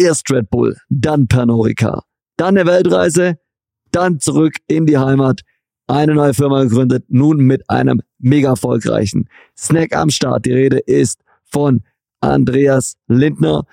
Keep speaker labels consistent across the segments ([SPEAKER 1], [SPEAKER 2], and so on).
[SPEAKER 1] Erst Red Bull, dann Pernod Ricard, dann eine Weltreise, dann zurück in die Heimat, eine neue Firma gegründet, nun mit einem mega erfolgreichen Snack am Start. Die Rede ist von Andreas Lindner,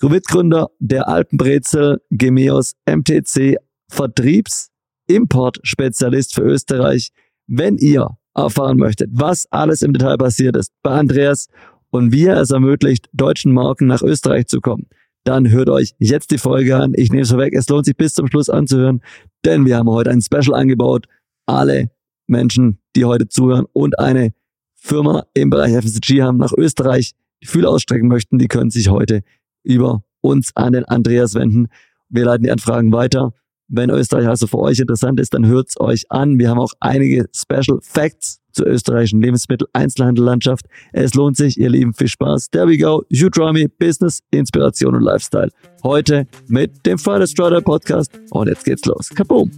[SPEAKER 1] Mitgründer der Alpenbrezel, Gemeos, MTC, Vertriebs, Import-Spezialist für Österreich. Wenn ihr erfahren möchtet, was alles im Detail passiert ist bei Andreas und wie er es ermöglicht, deutschen Marken nach Österreich zu kommen, dann hört euch jetzt die Folge an. Ich nehme es vorweg, es lohnt sich bis zum Schluss anzuhören, denn wir haben heute ein Special eingebaut. Alle Menschen, die heute zuhören und eine Firma im Bereich FSG haben, nach Österreich die Fühler ausstrecken möchten, die können sich heute über uns an den Andreas wenden. Wir leiten die Anfragen weiter. Wenn Österreich also für euch interessant ist, dann hört's euch an. Wir haben auch einige Special Facts zur österreichischen Lebensmittel-Einzelhandellandschaft. Es lohnt sich, ihr Lieben, viel Spaß. There we go. You draw me Business, Inspiration und Lifestyle. Heute mit dem Friday Strider Podcast. Und jetzt geht's los. Kaboom!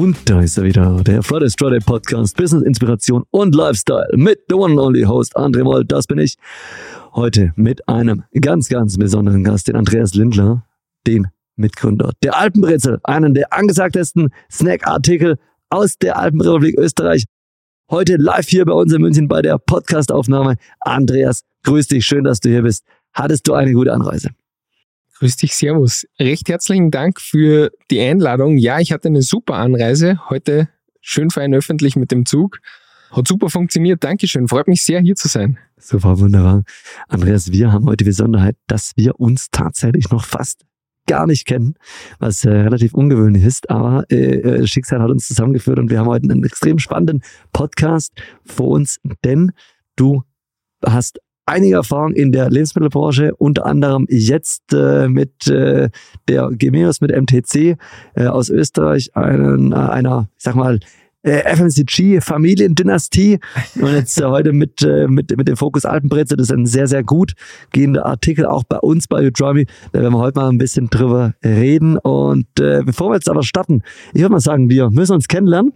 [SPEAKER 1] Und da ist er wieder, der Friday Friday Podcast, Business Inspiration und Lifestyle mit the one and only Host André Moll, das bin ich. Heute mit einem ganz, ganz besonderen Gast, den Andreas Lindler, den Mitgründer der Alpenbrezel, einen der angesagtesten Snack-Artikel aus der Alpenrepublik Österreich. Heute live hier bei uns in München bei der Podcastaufnahme. Andreas, grüß dich, schön, dass du hier bist. Hattest du eine gute Anreise?
[SPEAKER 2] Grüß dich, Servus. Recht herzlichen Dank für die Einladung. Ja, ich hatte eine super Anreise. Heute schön fein öffentlich mit dem Zug. Hat super funktioniert. Dankeschön. Freut mich sehr, hier zu sein.
[SPEAKER 1] Super, wunderbar. Andreas, wir haben heute die Besonderheit, dass wir uns tatsächlich noch fast gar nicht kennen, was äh, relativ ungewöhnlich ist, aber äh, äh Schicksal hat uns zusammengeführt und wir haben heute einen extrem spannenden Podcast vor uns, denn du hast einige Erfahrung in der Lebensmittelbranche, unter anderem jetzt äh, mit äh, der Gemeos, mit MTC äh, aus Österreich, einen, äh, einer, ich sag mal, äh, FMCG Familiendynastie und jetzt äh, heute mit, äh, mit, mit dem Fokus Alpenbrezel. Das ist ein sehr, sehr gut gehender Artikel, auch bei uns bei Udromi. Da werden wir heute mal ein bisschen drüber reden. Und äh, bevor wir jetzt aber starten, ich würde mal sagen, wir müssen uns kennenlernen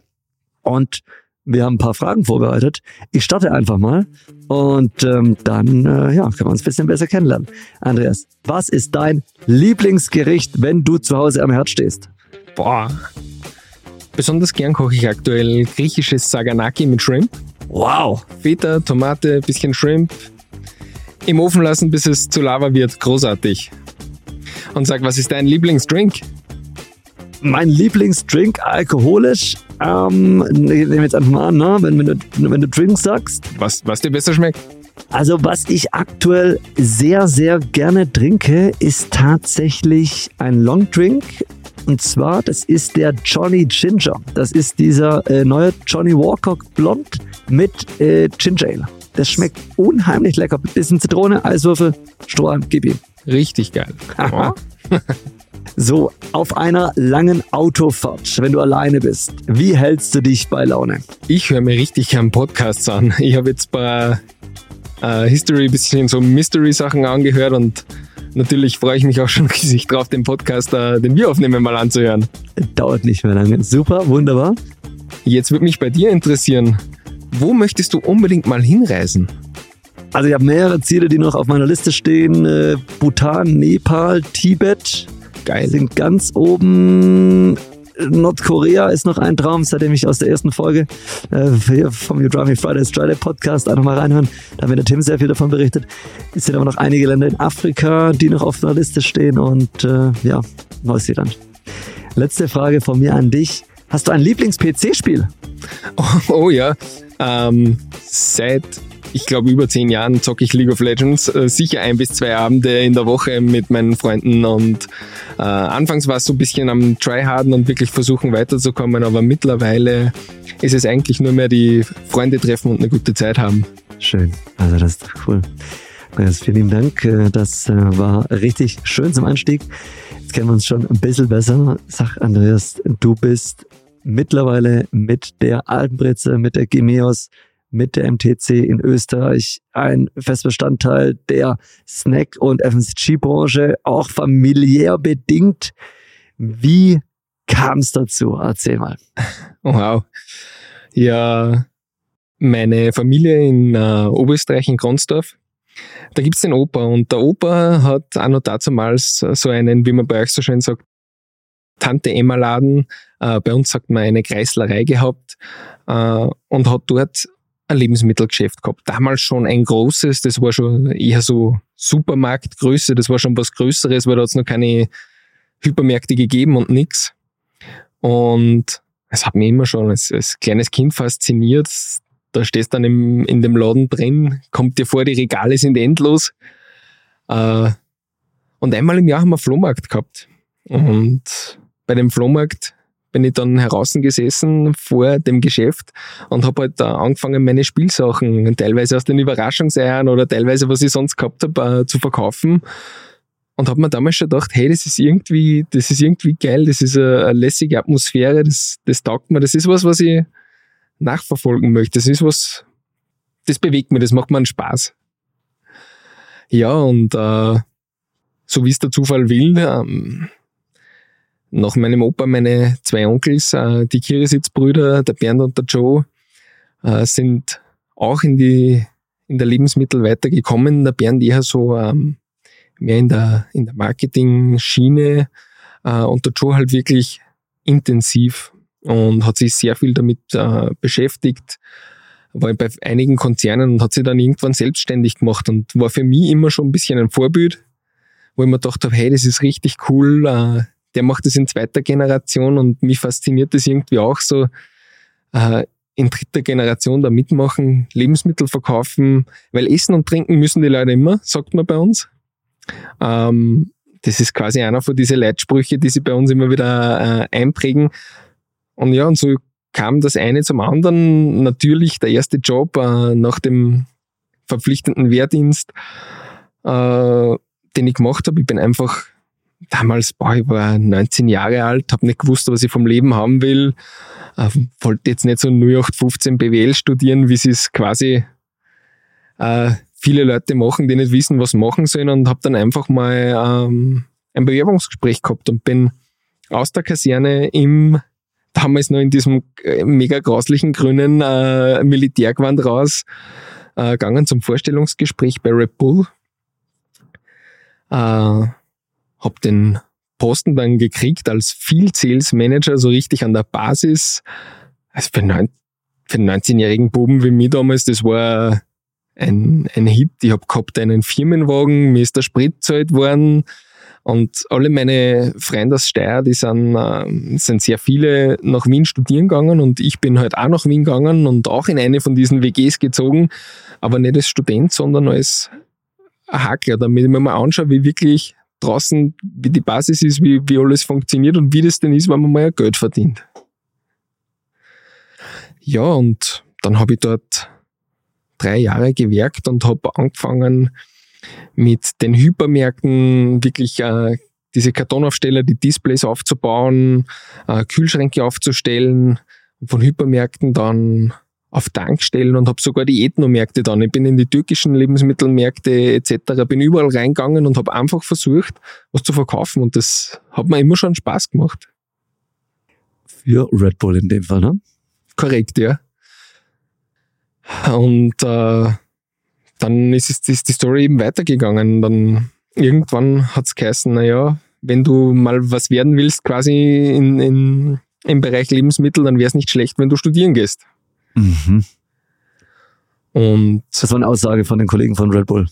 [SPEAKER 1] und wir haben ein paar Fragen vorbereitet. Ich starte einfach mal und ähm, dann äh, ja, können wir uns ein bisschen besser kennenlernen. Andreas, was ist dein Lieblingsgericht, wenn du zu Hause am Herd stehst?
[SPEAKER 2] Boah, besonders gern koche ich aktuell griechisches Saganaki mit Shrimp.
[SPEAKER 1] Wow.
[SPEAKER 2] Feta, Tomate, bisschen Shrimp. Im Ofen lassen, bis es zu Lava wird. Großartig. Und sag, was ist dein Lieblingsdrink?
[SPEAKER 1] Mein Lieblingsdrink alkoholisch ähm, nehme jetzt einfach mal an, ne? wenn, wenn, du, wenn du Drinks sagst.
[SPEAKER 2] Was, was dir besser schmeckt?
[SPEAKER 1] Also was ich aktuell sehr, sehr gerne trinke, ist tatsächlich ein Long Drink. Und zwar, das ist der Johnny Ginger. Das ist dieser äh, neue Johnny Walker Blond mit äh, Ginger Ale. Das schmeckt unheimlich lecker. Bisschen Zitrone, Eiswürfel, Strohhalm, gib ihm.
[SPEAKER 2] Richtig geil.
[SPEAKER 1] So, auf einer langen Autofahrt, wenn du alleine bist, wie hältst du dich bei Laune?
[SPEAKER 2] Ich höre mir richtig gern Podcasts an. Ich habe jetzt bei äh, History ein bisschen so Mystery-Sachen angehört und natürlich freue ich mich auch schon riesig drauf, den Podcast, äh, den wir aufnehmen, mal anzuhören.
[SPEAKER 1] Dauert nicht mehr lange. Super, wunderbar.
[SPEAKER 2] Jetzt würde mich bei dir interessieren, wo möchtest du unbedingt mal hinreisen?
[SPEAKER 1] Also ich habe mehrere Ziele, die noch auf meiner Liste stehen. Äh, Bhutan, Nepal, Tibet. Geil. Sind ganz oben. Nordkorea ist noch ein Traum, seitdem ich aus der ersten Folge äh, vom You Drive Me Friday Friday Podcast einfach mal reinhören. Da haben wir der Tim sehr viel davon berichtet. Es sind aber noch einige Länder in Afrika, die noch auf der Liste stehen und äh, ja, Neuseeland. Letzte Frage von mir an dich. Hast du ein Lieblings-PC-Spiel?
[SPEAKER 2] Oh, oh, ja. Ähm, seit ich glaube, über zehn Jahren zocke ich League of Legends. Äh, sicher ein bis zwei Abende in der Woche mit meinen Freunden und äh, anfangs war es so ein bisschen am Tryharden und wirklich versuchen weiterzukommen, aber mittlerweile ist es eigentlich nur mehr die Freunde treffen und eine gute Zeit haben.
[SPEAKER 1] Schön, also das ist cool. Also vielen Dank, äh, das äh, war richtig schön zum Einstieg. Jetzt kennen wir uns schon ein bisschen besser. Sag Andreas, du bist mittlerweile mit der Alpenbritze, mit der Gemeos, mit der MTC in Österreich ein Festbestandteil der Snack- und FMCG-Branche, auch familiär bedingt. Wie kam es dazu? Erzähl mal.
[SPEAKER 2] Wow. Ja, meine Familie in äh, Oberösterreich in Gronsdorf, da gibt's den Opa und der Opa hat auch noch damals so einen, wie man bei euch so schön sagt, Tante Emma Laden, äh, bei uns sagt man eine Kreislerei gehabt äh, und hat dort ein Lebensmittelgeschäft gehabt. Damals schon ein großes, das war schon eher so Supermarktgröße, das war schon was Größeres, weil da hat's noch keine Hypermärkte gegeben und nix. Und es hat mich immer schon als, als kleines Kind fasziniert. Da stehst du dann im, in dem Laden drin, kommt dir vor, die Regale sind endlos. Äh, und einmal im Jahr haben wir Flohmarkt gehabt. Und bei dem Flohmarkt bin ich dann heraus gesessen vor dem Geschäft und habe halt angefangen, meine Spielsachen, teilweise aus den Überraschungseiern oder teilweise, was ich sonst gehabt habe, äh, zu verkaufen. Und habe mir damals schon gedacht, hey, das ist irgendwie, das ist irgendwie geil, das ist eine, lässige Atmosphäre, das, das taugt mir, das ist was, was ich nachverfolgen möchte. Das ist was, das bewegt mich, das macht mir einen Spaß. Ja, und äh, so wie es der Zufall will, ähm, nach meinem Opa meine zwei Onkels, äh, die Kirisitzbrüder, der Bernd und der Joe, äh, sind auch in die in der Lebensmittel weitergekommen. Der Bernd eher so ähm, mehr in der in der Marketing-Schiene äh, und der Joe halt wirklich intensiv und hat sich sehr viel damit äh, beschäftigt. War bei einigen Konzernen und hat sich dann irgendwann selbstständig gemacht und war für mich immer schon ein bisschen ein Vorbild, wo ich mir gedacht habe, hey, das ist richtig cool, äh, der macht das in zweiter Generation und mich fasziniert das irgendwie auch so, äh, in dritter Generation da mitmachen, Lebensmittel verkaufen, weil Essen und Trinken müssen die Leute immer, sagt man bei uns. Ähm, das ist quasi einer von diesen Leitsprüche, die sie bei uns immer wieder äh, einprägen. Und ja, und so kam das eine zum anderen. Natürlich der erste Job äh, nach dem verpflichtenden Wehrdienst, äh, den ich gemacht habe. Ich bin einfach damals, boah, ich war 19 Jahre alt, habe nicht gewusst, was ich vom Leben haben will. Äh, wollte jetzt nicht so 0815 BWL studieren, wie sie es quasi äh, viele Leute machen, die nicht wissen, was machen sollen und habe dann einfach mal ähm, ein Bewerbungsgespräch gehabt und bin aus der Kaserne im damals noch in diesem äh, mega grauslichen grünen äh, Militärgewand raus äh, gegangen zum Vorstellungsgespräch bei Red Bull. Äh, habe den Posten dann gekriegt als Field Sales Manager, so richtig an der Basis. Also für, neun, für einen 19-jährigen Buben wie mich damals, das war ein, ein Hit. Ich habe gehabt einen Firmenwagen, mir ist der Sprit zahlt worden. Und alle meine Freunde aus Steyr, die sind, äh, sind sehr viele nach Wien studieren gegangen und ich bin halt auch nach Wien gegangen und auch in eine von diesen WGs gezogen, aber nicht als Student, sondern als Hackler, damit ich mir mal anschaue, wie wirklich draußen, wie die Basis ist, wie, wie alles funktioniert und wie das denn ist, wenn man mal Geld verdient. Ja, und dann habe ich dort drei Jahre gewerkt und habe angefangen mit den Hypermärkten wirklich äh, diese Kartonaufsteller, die Displays aufzubauen, äh, Kühlschränke aufzustellen, von Hypermärkten dann auf Tankstellen und habe sogar die Ethnomärkte dann. Ich bin in die türkischen Lebensmittelmärkte etc. bin überall reingegangen und habe einfach versucht, was zu verkaufen und das hat mir immer schon Spaß gemacht.
[SPEAKER 1] Für Red Bull in dem Fall, ne?
[SPEAKER 2] Korrekt, ja. Und äh, dann ist, es, ist die Story eben weitergegangen. Dann irgendwann hat es geheißen, naja, wenn du mal was werden willst, quasi in, in, im Bereich Lebensmittel, dann wäre es nicht schlecht, wenn du studieren gehst. Mhm.
[SPEAKER 1] Und das war eine Aussage von den Kollegen von Red Bull.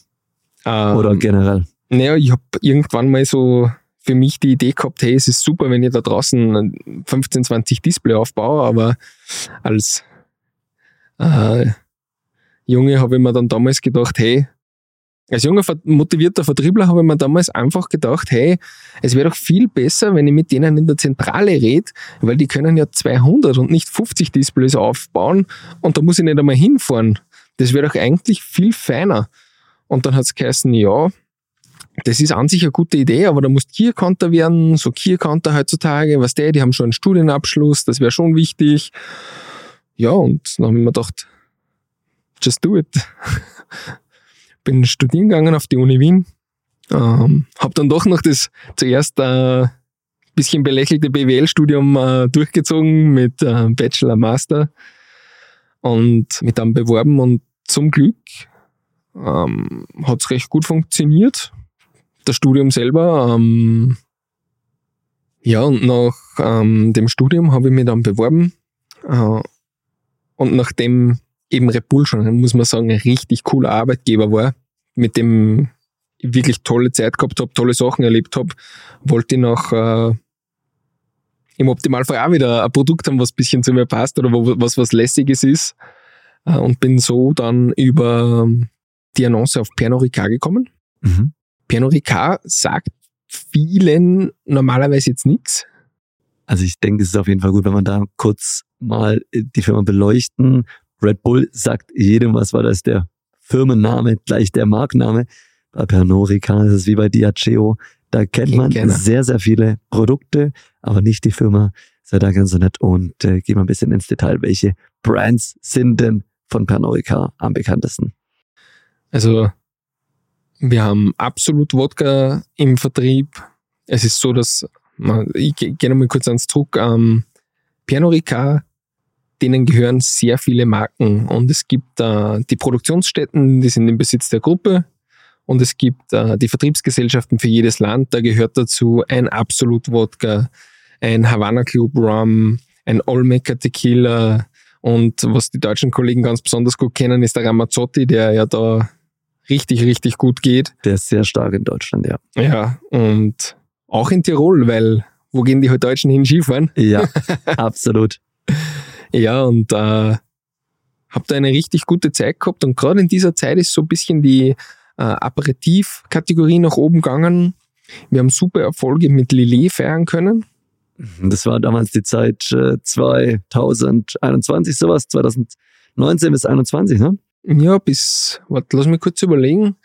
[SPEAKER 1] Ähm, Oder generell.
[SPEAKER 2] Naja, ich habe irgendwann mal so für mich die Idee gehabt, hey, es ist super, wenn ich da draußen 15, 20 Display aufbaue, aber als äh, Junge habe ich mir dann damals gedacht, hey, als junger motivierter Vertriebler habe ich mir damals einfach gedacht, hey, es wäre doch viel besser, wenn ich mit denen in der Zentrale rede, weil die können ja 200 und nicht 50 Displays aufbauen und da muss ich nicht einmal hinfahren. Das wäre doch eigentlich viel feiner. Und dann hat es geheißen, ja, das ist an sich eine gute Idee, aber da muss Key Counter werden, so Key Counter heutzutage, was der, die haben schon einen Studienabschluss, das wäre schon wichtig. Ja, und dann habe ich mir gedacht, just do it. bin studieren gegangen auf die Uni Wien. Ähm, habe dann doch noch das zuerst äh, bisschen belächelte BWL-Studium äh, durchgezogen mit äh, Bachelor, Master und mit dann beworben und zum Glück ähm, hat es recht gut funktioniert. Das Studium selber. Ähm, ja, und nach ähm, dem Studium habe ich mich dann beworben. Äh, und nachdem eben Red Bull schon, muss man sagen, ein richtig cooler Arbeitgeber war, mit dem ich wirklich tolle Zeit gehabt habe, tolle Sachen erlebt habe, wollte ich nach äh, im Optimalfall auch wieder ein Produkt haben, was ein bisschen zu mir passt oder wo, was was Lässiges ist. Äh, und bin so dann über die Annonce auf Pernod Ricard gekommen. Mhm. Pernod Ricard sagt vielen normalerweise jetzt nichts.
[SPEAKER 1] Also ich denke, es ist auf jeden Fall gut, wenn man da kurz mal die Firma beleuchten. Red Bull sagt jedem was, war das der Firmenname, gleich der Markenname. Bei Pernod Ricard ist es wie bei Diageo. Da kennt man sehr, sehr viele Produkte, aber nicht die Firma. Sei da ganz so nett und äh, gehen wir ein bisschen ins Detail. Welche Brands sind denn von Pernod Ricard am bekanntesten?
[SPEAKER 2] Also wir haben absolut Wodka im Vertrieb. Es ist so, dass ich gehe nochmal kurz ans Druck. Ähm, Pernod Ricard, denen gehören sehr viele Marken und es gibt äh, die Produktionsstätten, die sind im Besitz der Gruppe und es gibt äh, die Vertriebsgesellschaften für jedes Land. Da gehört dazu ein Absolut Wodka, ein Havana Club Rum, ein Olmeca Tequila und was die deutschen Kollegen ganz besonders gut kennen, ist der Ramazzotti, der ja da richtig, richtig gut geht.
[SPEAKER 1] Der ist sehr stark in Deutschland, ja.
[SPEAKER 2] Ja, und auch in Tirol, weil wo gehen die halt Deutschen hin Skifahren?
[SPEAKER 1] Ja, absolut.
[SPEAKER 2] Ja, und äh, habe da eine richtig gute Zeit gehabt und gerade in dieser Zeit ist so ein bisschen die äh, Aperitif-Kategorie nach oben gegangen. Wir haben super Erfolge mit Lillet feiern können.
[SPEAKER 1] Das war damals die Zeit äh, 2021, sowas, 2019 bis 2021, ne?
[SPEAKER 2] Ja, bis, warte, lass mich kurz überlegen.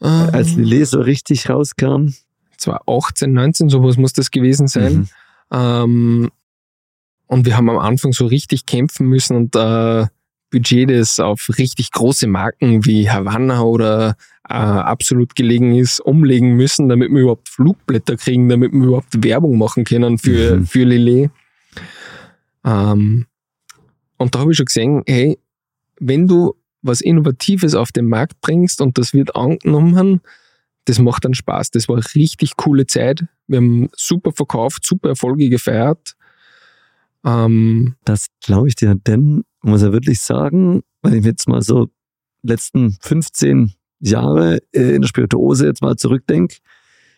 [SPEAKER 1] Als ähm, Lillet so richtig rauskam.
[SPEAKER 2] 2018, 19, sowas muss das gewesen sein. Mhm. Ähm, und wir haben am Anfang so richtig kämpfen müssen und äh, Budget, das auf richtig große Marken wie Havanna oder äh, absolut gelegen ist, umlegen müssen, damit wir überhaupt Flugblätter kriegen, damit wir überhaupt Werbung machen können für, mhm. für Lillet. Ähm, und da habe ich schon gesehen, hey, wenn du was Innovatives auf den Markt bringst und das wird angenommen, das macht dann Spaß. Das war eine richtig coole Zeit. Wir haben super verkauft, super Erfolge gefeiert.
[SPEAKER 1] Ähm, das glaube ich dir, denn muss er wirklich sagen, wenn ich jetzt mal so letzten 15 Jahre äh, in der Spirituose jetzt mal zurückdenke,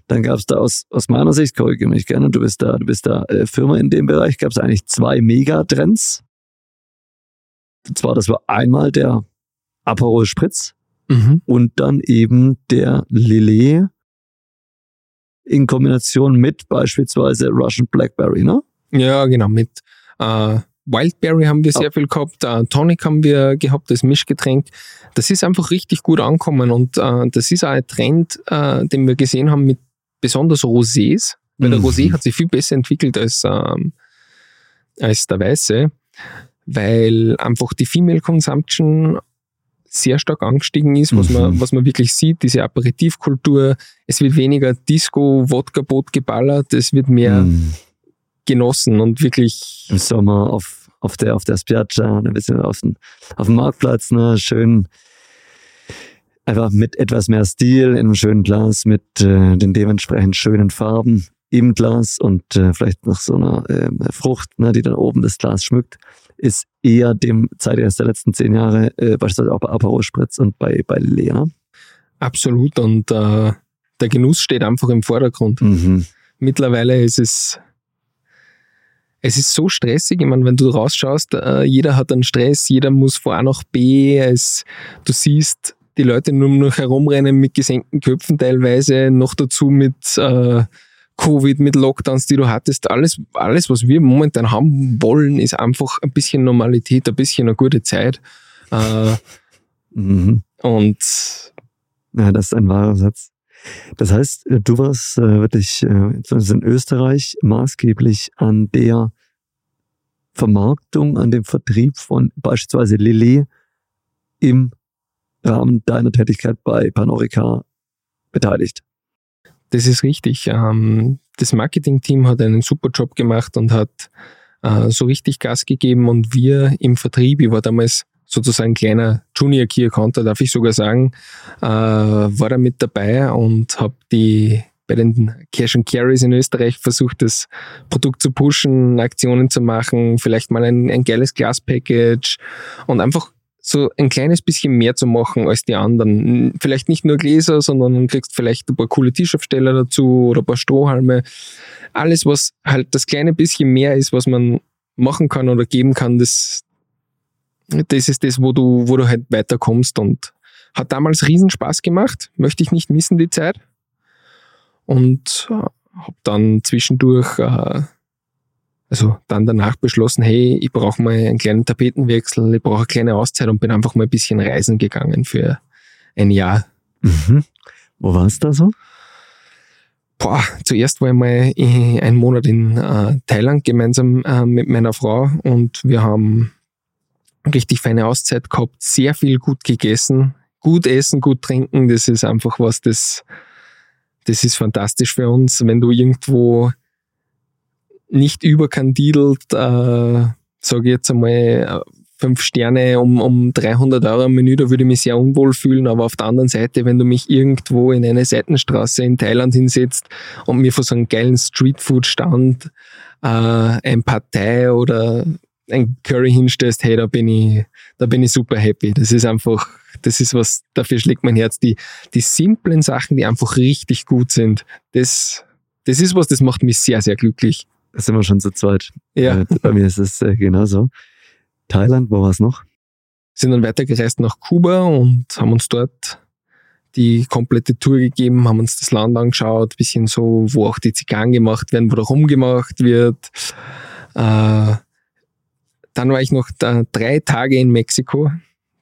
[SPEAKER 1] dann gab es da aus, aus meiner Sicht, korrigiere mich gerne, du bist da, du bist da äh, Firma in dem Bereich, gab es eigentlich zwei Megatrends zwar, das war einmal der Aperol Spritz mhm. und dann eben der Lillet in Kombination mit beispielsweise Russian Blackberry, ne?
[SPEAKER 2] Ja, genau, mit äh, Wildberry haben wir sehr viel gehabt, äh, Tonic haben wir gehabt, das Mischgetränk. Das ist einfach richtig gut angekommen und äh, das ist auch ein Trend, äh, den wir gesehen haben mit besonders Rosés, weil mhm. der Rosé hat sich viel besser entwickelt als, ähm, als der Weiße weil einfach die Female Consumption sehr stark angestiegen ist, was, mhm. man, was man wirklich sieht, diese Aperitivkultur. Es wird weniger Disco, Wodka-Boot geballert, es wird mehr mhm. Genossen und wirklich.
[SPEAKER 1] Im Sommer auf, auf der, auf der Spiaggia, ein bisschen auf dem, auf dem Marktplatz, ne, schön, einfach mit etwas mehr Stil in einem schönen Glas, mit äh, den dementsprechend schönen Farben im Glas und äh, vielleicht noch so einer äh, Frucht, ne, die dann oben das Glas schmückt ist eher dem Zeitgeist der letzten zehn Jahre, äh, beispielsweise auch bei Aperol Spritz und bei, bei Lea.
[SPEAKER 2] Absolut und äh, der Genuss steht einfach im Vordergrund. Mhm. Mittlerweile ist es es ist so stressig, ich meine, wenn du rausschaust, äh, jeder hat einen Stress, jeder muss von A nach B, es, du siehst die Leute nur noch herumrennen mit gesenkten Köpfen teilweise, noch dazu mit äh, Covid, mit Lockdowns, die du hattest, alles, alles, was wir momentan haben wollen, ist einfach ein bisschen Normalität, ein bisschen eine gute Zeit. Äh, mhm. Und
[SPEAKER 1] ja, das ist ein wahrer Satz. Das heißt, äh, du warst äh, wirklich äh, in Österreich maßgeblich an der Vermarktung, an dem Vertrieb von beispielsweise Lillet im Rahmen deiner Tätigkeit bei Panorica beteiligt.
[SPEAKER 2] Das ist richtig. Ähm, das Marketing-Team hat einen super Job gemacht und hat äh, so richtig Gas gegeben und wir im Vertrieb, ich war damals sozusagen kleiner Junior Key Accounter, darf ich sogar sagen, äh, war da mit dabei und habe die bei den Cash and Carries in Österreich versucht, das Produkt zu pushen, Aktionen zu machen, vielleicht mal ein, ein geiles Glas-Package und einfach so ein kleines bisschen mehr zu machen als die anderen. Vielleicht nicht nur Gläser, sondern kriegst vielleicht ein paar coole Tischabsteller dazu oder ein paar Strohhalme. Alles, was halt das kleine bisschen mehr ist, was man machen kann oder geben kann, das, das ist das, wo du, wo du halt weiterkommst und hat damals riesen Spaß gemacht. Möchte ich nicht missen, die Zeit. Und äh, habe dann zwischendurch äh, also dann danach beschlossen, hey, ich brauche mal einen kleinen Tapetenwechsel, ich brauche eine kleine Auszeit und bin einfach mal ein bisschen reisen gegangen für ein Jahr.
[SPEAKER 1] Mhm. Wo warst du da so?
[SPEAKER 2] Boah, zuerst war ich mal einen Monat in äh, Thailand gemeinsam mit meiner Frau und wir haben richtig feine Auszeit gehabt, sehr viel gut gegessen, gut essen, gut trinken. Das ist einfach was, das, das ist fantastisch für uns, wenn du irgendwo nicht überkandidelt, äh, sage ich jetzt einmal, äh, fünf Sterne um, um 300 Euro im Menü, da würde ich mich sehr unwohl fühlen. Aber auf der anderen Seite, wenn du mich irgendwo in eine Seitenstraße in Thailand hinsetzt und mir vor so einem geilen Streetfood-Stand äh, ein Partei oder ein Curry hinstellst, hey, da bin ich, da bin ich super happy. Das ist einfach, das ist was, dafür schlägt mein Herz. Die, die simplen Sachen, die einfach richtig gut sind, das, das ist was, das macht mich sehr, sehr glücklich.
[SPEAKER 1] Da sind wir schon zu zweit.
[SPEAKER 2] Ja.
[SPEAKER 1] Äh, bei mir ist es äh, genauso. Thailand, wo war es noch?
[SPEAKER 2] Sind dann weitergereist nach Kuba und haben uns dort die komplette Tour gegeben, haben uns das Land angeschaut, bisschen so, wo auch die Zigarren gemacht werden, wo da rumgemacht wird. Äh, dann war ich noch da drei Tage in Mexiko.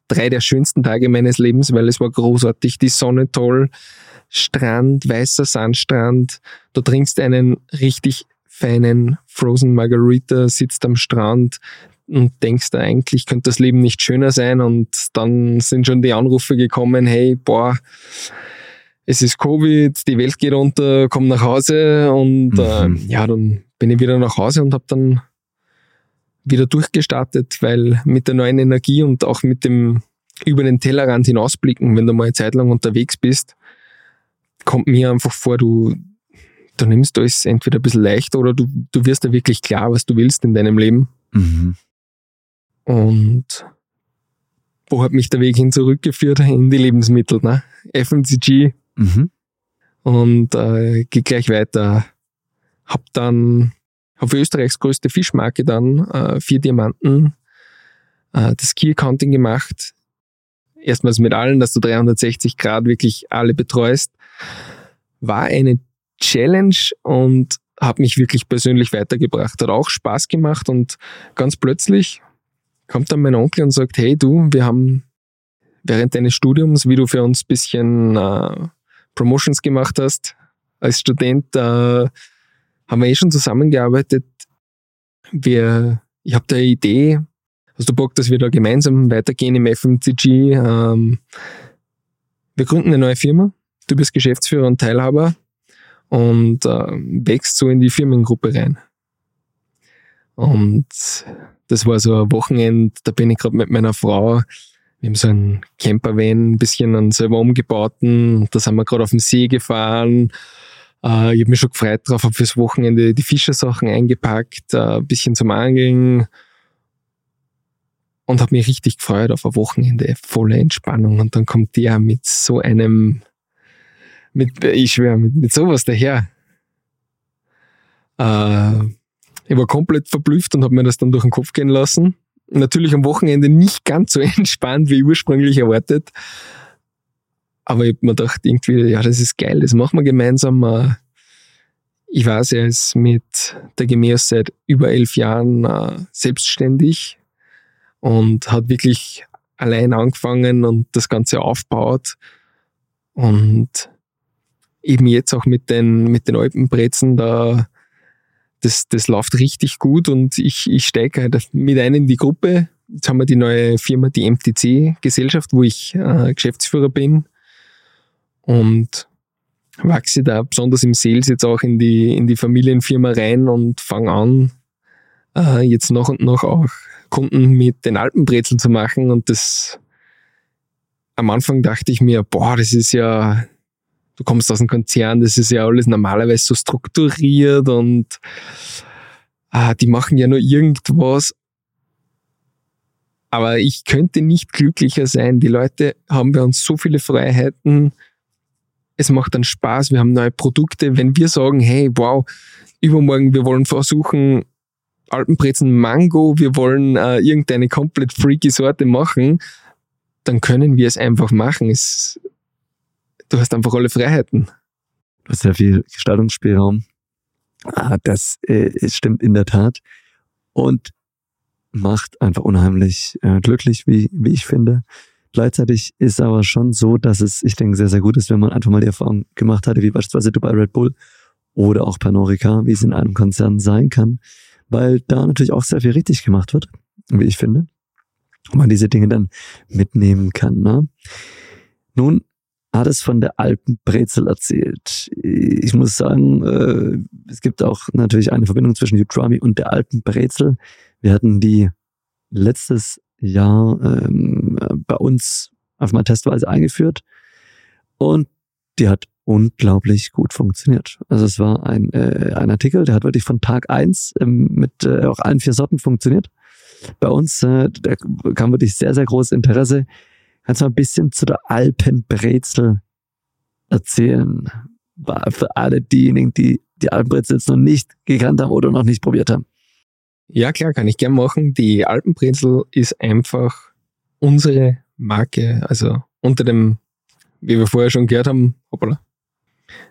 [SPEAKER 2] Drei der schönsten Tage meines Lebens, weil es war großartig, die Sonne toll, Strand, weißer Sandstrand. Du trinkst einen richtig feinen Frozen Margarita, sitzt am Strand und denkst da eigentlich könnte das Leben nicht schöner sein und dann sind schon die Anrufe gekommen, hey, boah, es ist Covid, die Welt geht unter, komm nach Hause und mhm. äh, ja, dann bin ich wieder nach Hause und habe dann wieder durchgestartet, weil mit der neuen Energie und auch mit dem über den Tellerrand hinausblicken, wenn du mal eine Zeit lang unterwegs bist, kommt mir einfach vor, du, du nimmst alles entweder ein bisschen leichter oder du, du wirst da wirklich klar, was du willst in deinem Leben. Mhm. Und wo hat mich der Weg hin zurückgeführt? In die Lebensmittel, ne? FMCG. Mhm. Und äh, gehe gleich weiter. Hab dann, für Österreichs größte Fischmarke dann äh, vier Diamanten äh, das Key Accounting gemacht. Erstmals mit allen, dass du 360 Grad wirklich alle betreust. War eine Challenge und hat mich wirklich persönlich weitergebracht. Hat auch Spaß gemacht und ganz plötzlich kommt dann mein Onkel und sagt, hey du, wir haben während deines Studiums, wie du für uns bisschen äh, Promotions gemacht hast, als Student, äh, haben wir eh schon zusammengearbeitet. Wir, ich habe da eine Idee, hast du Bock, dass wir da gemeinsam weitergehen im FMCG? Ähm, wir gründen eine neue Firma. Du bist Geschäftsführer und Teilhaber und äh, wächst so in die Firmengruppe rein. Und das war so ein Wochenende, da bin ich gerade mit meiner Frau, wir haben so einen Campervan, ein bisschen einen selber umgebauten, da sind wir gerade auf dem See gefahren. Äh, ich habe mich schon gefreut drauf, habe fürs Wochenende die Fischersachen eingepackt, äh, ein bisschen zum Angeln und habe mich richtig gefreut auf ein Wochenende, volle Entspannung. Und dann kommt der mit so einem mit, ich schwöre, mit, mit sowas daher. Äh, ich war komplett verblüfft und habe mir das dann durch den Kopf gehen lassen. Natürlich am Wochenende nicht ganz so entspannt wie ursprünglich erwartet. Aber ich habe mir gedacht, irgendwie, ja, das ist geil, das machen wir gemeinsam. Äh, ich weiß, er ist mit der Gemäß seit über elf Jahren äh, selbstständig und hat wirklich allein angefangen und das Ganze aufgebaut. Und eben jetzt auch mit den, mit den Alpenbrezen, da, das, das läuft richtig gut und ich, ich steige halt mit ein in die Gruppe. Jetzt haben wir die neue Firma, die MTC Gesellschaft, wo ich äh, Geschäftsführer bin. Und wachse da besonders im Sales jetzt auch in die, in die Familienfirma rein und fange an, äh, jetzt nach und nach auch Kunden mit den Alpenbrezeln zu machen. Und das am Anfang dachte ich mir, boah, das ist ja, du kommst aus einem Konzern, das ist ja alles normalerweise so strukturiert und ah, die machen ja nur irgendwas. Aber ich könnte nicht glücklicher sein. Die Leute haben bei uns so viele Freiheiten. Es macht dann Spaß. Wir haben neue Produkte. Wenn wir sagen, hey, wow, übermorgen, wir wollen versuchen, Alpenbrezen Mango, wir wollen äh, irgendeine komplett freaky Sorte machen, dann können wir es einfach machen. Es, du hast einfach alle Freiheiten.
[SPEAKER 1] Du hast sehr viel Gestaltungsspielraum. Ah, das äh, stimmt in der Tat. Und macht einfach unheimlich äh, glücklich, wie, wie ich finde. Gleichzeitig ist aber schon so, dass es, ich denke, sehr, sehr gut ist, wenn man einfach mal die Erfahrung gemacht hatte, wie beispielsweise du bei Red Bull oder auch bei Norica, wie es in einem Konzern sein kann, weil da natürlich auch sehr viel richtig gemacht wird, wie ich finde, und man diese Dinge dann mitnehmen kann. Ne? Nun hat es von der Alpenbrezel erzählt. Ich muss sagen, äh, es gibt auch natürlich eine Verbindung zwischen Utrami und der Alpenbrezel. Wir hatten die letztes Jahr ähm, bei uns auf mal testweise eingeführt und die hat unglaublich gut funktioniert. Also es war ein, äh, ein Artikel, der hat wirklich von Tag eins ähm, mit äh, auch allen vier Sorten funktioniert. Bei uns äh, da kam wirklich sehr, sehr großes Interesse. Kannst du mal ein bisschen zu der Alpenbrezel erzählen? Für alle diejenigen, die die Alpenbrezel jetzt noch nicht gekannt haben oder noch nicht probiert haben.
[SPEAKER 2] Ja, klar, kann ich gern machen. Die Alpenbrezel ist einfach unsere Marke. Also unter dem, wie wir vorher schon gehört haben, hoppala,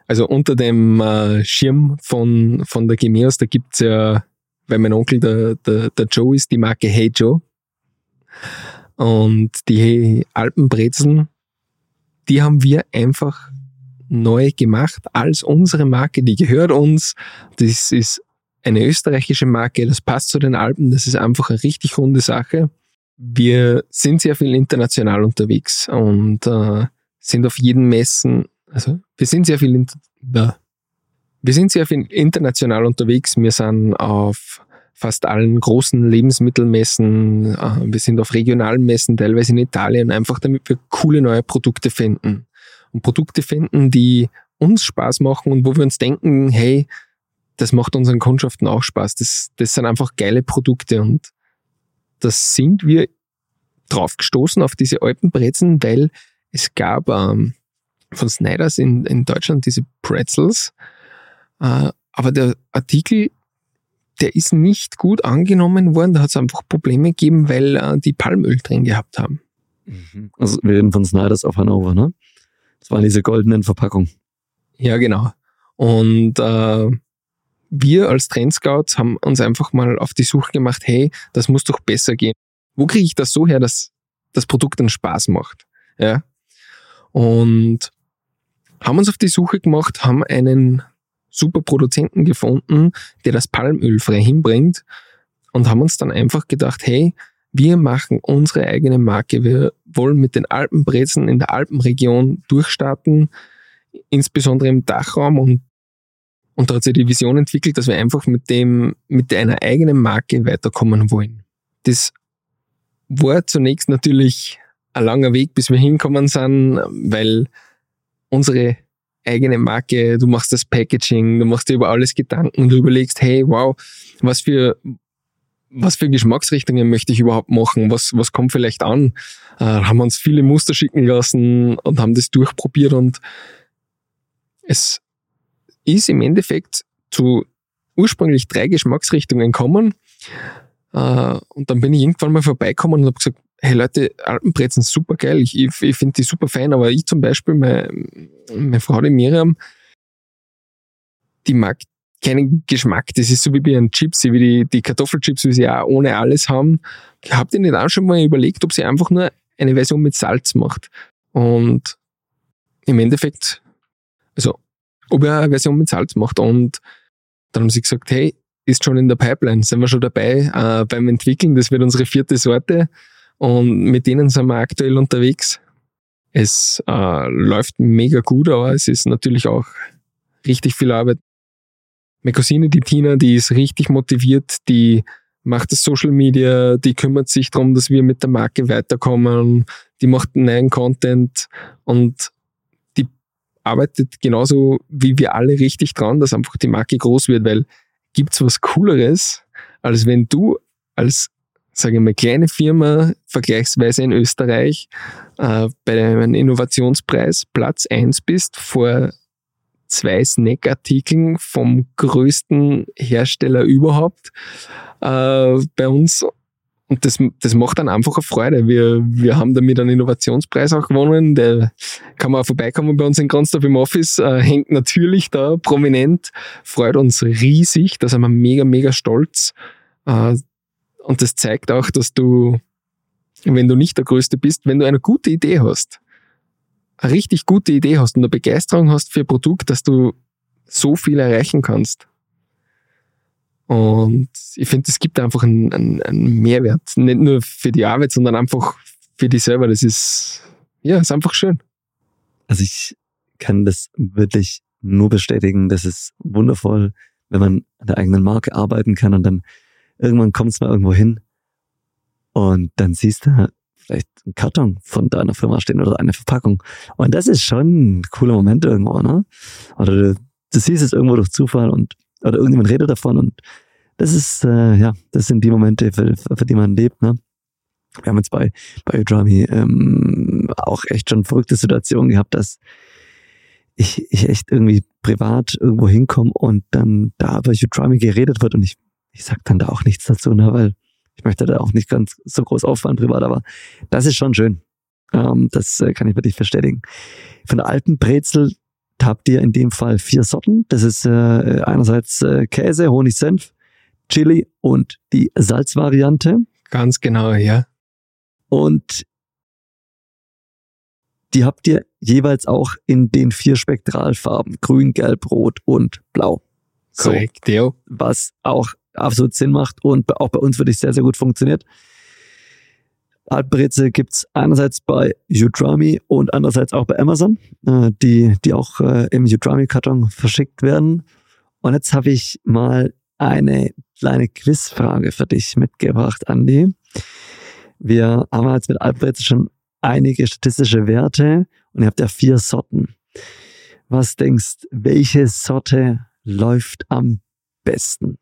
[SPEAKER 2] also unter dem äh, Schirm von, von der Gemeos, da gibt's ja, weil mein Onkel der, der, der Joe ist, die Marke Hey Joe. Und die Alpenbrezeln, die haben wir einfach neu gemacht als unsere Marke. Die gehört uns. Das ist eine österreichische Marke. Das passt zu den Alpen. Das ist einfach eine richtig runde Sache. Wir sind sehr viel international unterwegs und äh, sind auf jeden Messen also wir sind sehr viel, ja, wir sind sehr viel international unterwegs. Wir sind auf fast allen großen Lebensmittelmessen. Äh, wir sind auf regionalen Messen, teilweise in Italien, einfach damit wir coole neue Produkte finden. Und Produkte finden, die uns Spaß machen und wo wir uns denken, hey, das macht unseren Kundschaften auch Spaß. Das, das sind einfach geile Produkte und das sind wir drauf gestoßen auf diese Alpenbrezen, weil es gab ähm, von Snyders in, in Deutschland, diese Pretzels. Äh, aber der Artikel, der ist nicht gut angenommen worden. Da hat es einfach Probleme gegeben, weil äh, die Palmöl drin gehabt haben.
[SPEAKER 1] Mhm. Also wir reden von Snyders auf Hannover, ne? Das waren diese goldenen Verpackungen.
[SPEAKER 2] Ja, genau. Und äh, wir als Trendscouts haben uns einfach mal auf die Suche gemacht, hey, das muss doch besser gehen. Wo kriege ich das so her, dass das Produkt dann Spaß macht? Ja. Und haben uns auf die Suche gemacht, haben einen super Produzenten gefunden, der das Palmöl frei hinbringt und haben uns dann einfach gedacht, hey, wir machen unsere eigene Marke. Wir wollen mit den Alpenbrezeln in der Alpenregion durchstarten, insbesondere im Dachraum und und da hat sich die Vision entwickelt, dass wir einfach mit dem, mit einer eigenen Marke weiterkommen wollen. Das war zunächst natürlich ein langer Weg, bis wir hinkommen sind, weil unsere eigene Marke, du machst das Packaging, du machst dir über alles Gedanken, du überlegst, hey, wow, was für, was für Geschmacksrichtungen möchte ich überhaupt machen? Was, was kommt vielleicht an? Äh, haben uns viele Muster schicken lassen und haben das durchprobiert und es ist im Endeffekt zu ursprünglich drei Geschmacksrichtungen kommen. Äh, und dann bin ich irgendwann mal vorbeikommen und habe gesagt, hey Leute, Alpenbrezen super geil, ich, ich, ich finde die super fein, aber ich zum Beispiel, meine, meine Frau, die Miriam, die mag keinen Geschmack. Das ist so wie bei einem Chips, wie die, die Kartoffelchips, wie sie auch ohne alles haben. Habt ihr nicht auch schon mal überlegt, ob sie einfach nur eine Version mit Salz macht? Und im Endeffekt, also, ob er eine Version mit Salz macht. Und dann haben sie gesagt, hey, ist schon in der Pipeline, sind wir schon dabei äh, beim Entwickeln. Das wird unsere vierte Sorte. Und mit denen sind wir aktuell unterwegs. Es äh, läuft mega gut, aber es ist natürlich auch richtig viel Arbeit. Meine Cousine, die Tina, die ist richtig motiviert, die macht das Social Media, die kümmert sich darum, dass wir mit der Marke weiterkommen, die macht neuen Content und arbeitet genauso wie wir alle richtig dran, dass einfach die Marke groß wird, weil gibt's was Cooleres, als wenn du als sage ich mal, kleine Firma, vergleichsweise in Österreich, äh, bei einem Innovationspreis Platz eins bist vor zwei Snack-Artikeln vom größten Hersteller überhaupt äh, bei uns. Und das, das macht dann einfach eine Freude. Wir, wir haben damit einen Innovationspreis auch gewonnen. Der kann man auch vorbeikommen bei uns in Kronstadt im Office. Äh, hängt natürlich da prominent. Freut uns riesig. Da sind wir mega, mega stolz. Äh, und das zeigt auch, dass du, wenn du nicht der Größte bist, wenn du eine gute Idee hast, eine richtig gute Idee hast und eine Begeisterung hast für ein Produkt, dass du so viel erreichen kannst. Und ich finde, es gibt einfach einen, einen, einen, Mehrwert. Nicht nur für die Arbeit, sondern einfach für dich selber. Das ist, ja, ist einfach schön.
[SPEAKER 1] Also ich kann das wirklich nur bestätigen. Das ist wundervoll, wenn man an der eigenen Marke arbeiten kann und dann irgendwann kommst du mal irgendwo hin und dann siehst du vielleicht einen Karton von deiner Firma stehen oder eine Verpackung. Und das ist schon ein cooler Moment irgendwo, ne? Oder du, du siehst es irgendwo durch Zufall und oder irgendjemand redet davon und das ist, äh, ja, das sind die Momente, für, für die man lebt, ne? Wir haben jetzt bei, bei Udemy ähm, auch echt schon verrückte Situationen gehabt, dass ich, ich echt irgendwie privat irgendwo hinkomme und dann da über Udemy geredet wird und ich ich sag dann da auch nichts dazu, ne, weil ich möchte da auch nicht ganz so groß auffallen privat, aber das ist schon schön. Ähm, das äh, kann ich wirklich bestätigen. Von der alten Brezel habt ihr in dem Fall vier Sorten. Das ist äh, einerseits äh, Käse, Honig, Senf, Chili und die Salzvariante.
[SPEAKER 2] Ganz genau, ja.
[SPEAKER 1] Und die habt ihr jeweils auch in den vier Spektralfarben. Grün, Gelb, Rot und Blau.
[SPEAKER 2] Korrekt, ja.
[SPEAKER 1] Was auch absolut Sinn macht und auch bei uns wirklich sehr, sehr gut funktioniert. Altbreze gibt's einerseits bei Udrami und andererseits auch bei Amazon, äh, die, die auch äh, im Udrami-Karton verschickt werden. Und jetzt habe ich mal eine kleine Quizfrage für dich mitgebracht, Andi. Wir haben jetzt mit Altbreze schon einige statistische Werte und ihr habt ja vier Sorten. Was denkst, welche Sorte läuft am besten?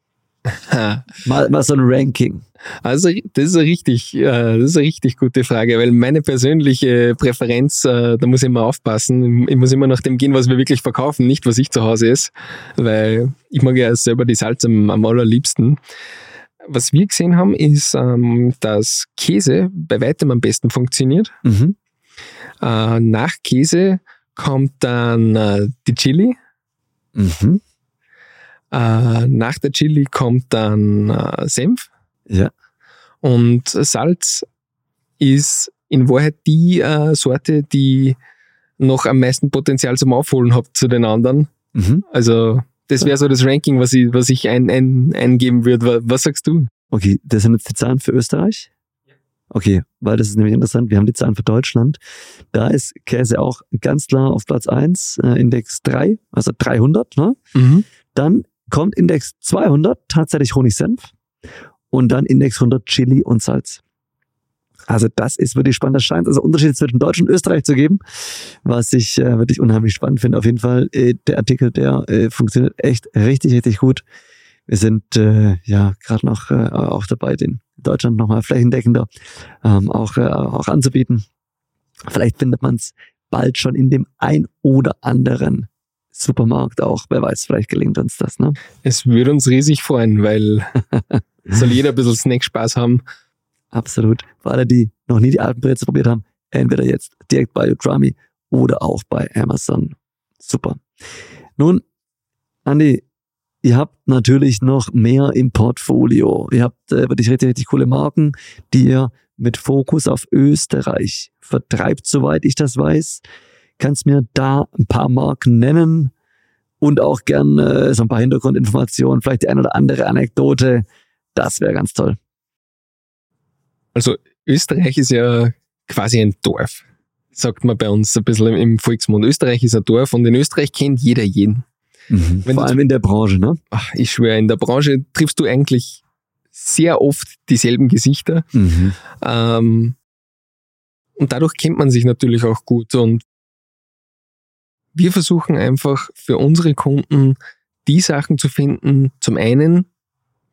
[SPEAKER 1] Mal, mal so ein Ranking.
[SPEAKER 2] Also das ist eine richtig, äh, das ist eine richtig gute Frage, weil meine persönliche Präferenz, äh, da muss ich immer aufpassen. Ich muss immer nach dem gehen, was wir wirklich verkaufen, nicht was ich zu Hause ist, weil ich mag ja selber die Salz am, am allerliebsten. Was wir gesehen haben, ist, ähm, dass Käse bei weitem am besten funktioniert. Mhm. Äh, nach Käse kommt dann die Chili. Mhm. Äh, nach der Chili kommt dann äh, Senf.
[SPEAKER 1] Ja.
[SPEAKER 2] Und Salz ist in Wahrheit die äh, Sorte, die noch am meisten Potenzial zum Aufholen hat zu den anderen. Mhm. Also das wäre so das Ranking, was ich, was ich ein, ein, eingeben würde. Was sagst du?
[SPEAKER 1] Okay, das sind jetzt die Zahlen für Österreich? Okay, weil das ist nämlich interessant. Wir haben die Zahlen für Deutschland. Da ist Käse auch ganz klar auf Platz 1, äh, Index 3, also 300. Ne? Mhm. Dann kommt Index 200 tatsächlich Honigsenf und dann Index 100 Chili und Salz. Also das ist wirklich spannend. Das scheint also Unterschiede zwischen Deutsch und Österreich zu geben, was ich äh, wirklich unheimlich spannend finde. Auf jeden Fall äh, der Artikel, der äh, funktioniert echt richtig, richtig gut. Wir sind äh, ja gerade noch äh, auch dabei, den Deutschland nochmal flächendeckender ähm, auch, äh, auch anzubieten. Vielleicht findet man es bald schon in dem ein oder anderen Supermarkt auch. Wer weiß, vielleicht gelingt uns das. Ne?
[SPEAKER 2] Es würde uns riesig freuen, weil soll jeder ein bisschen Snack-Spaß haben.
[SPEAKER 1] Absolut. Für alle, die noch nie die alten Brezel probiert haben, entweder jetzt direkt bei Udrami oder auch bei Amazon. Super. Nun, Andi, ihr habt natürlich noch mehr im Portfolio. Ihr habt äh, wirklich richtig, richtig coole Marken, die ihr mit Fokus auf Österreich vertreibt, soweit ich das weiß. Kannst mir da ein paar Marken nennen und auch gerne äh, so ein paar Hintergrundinformationen, vielleicht die eine oder andere Anekdote. Das wäre ganz toll.
[SPEAKER 2] Also Österreich ist ja quasi ein Dorf. sagt man bei uns ein bisschen im Volksmund. Österreich ist ein Dorf und in Österreich kennt jeder jeden.
[SPEAKER 1] Mhm. Vor allem in der Branche, ne?
[SPEAKER 2] Ach, ich schwöre, in der Branche triffst du eigentlich sehr oft dieselben Gesichter.
[SPEAKER 1] Mhm.
[SPEAKER 2] Ähm, und dadurch kennt man sich natürlich auch gut. Und wir versuchen einfach für unsere Kunden die Sachen zu finden, zum einen,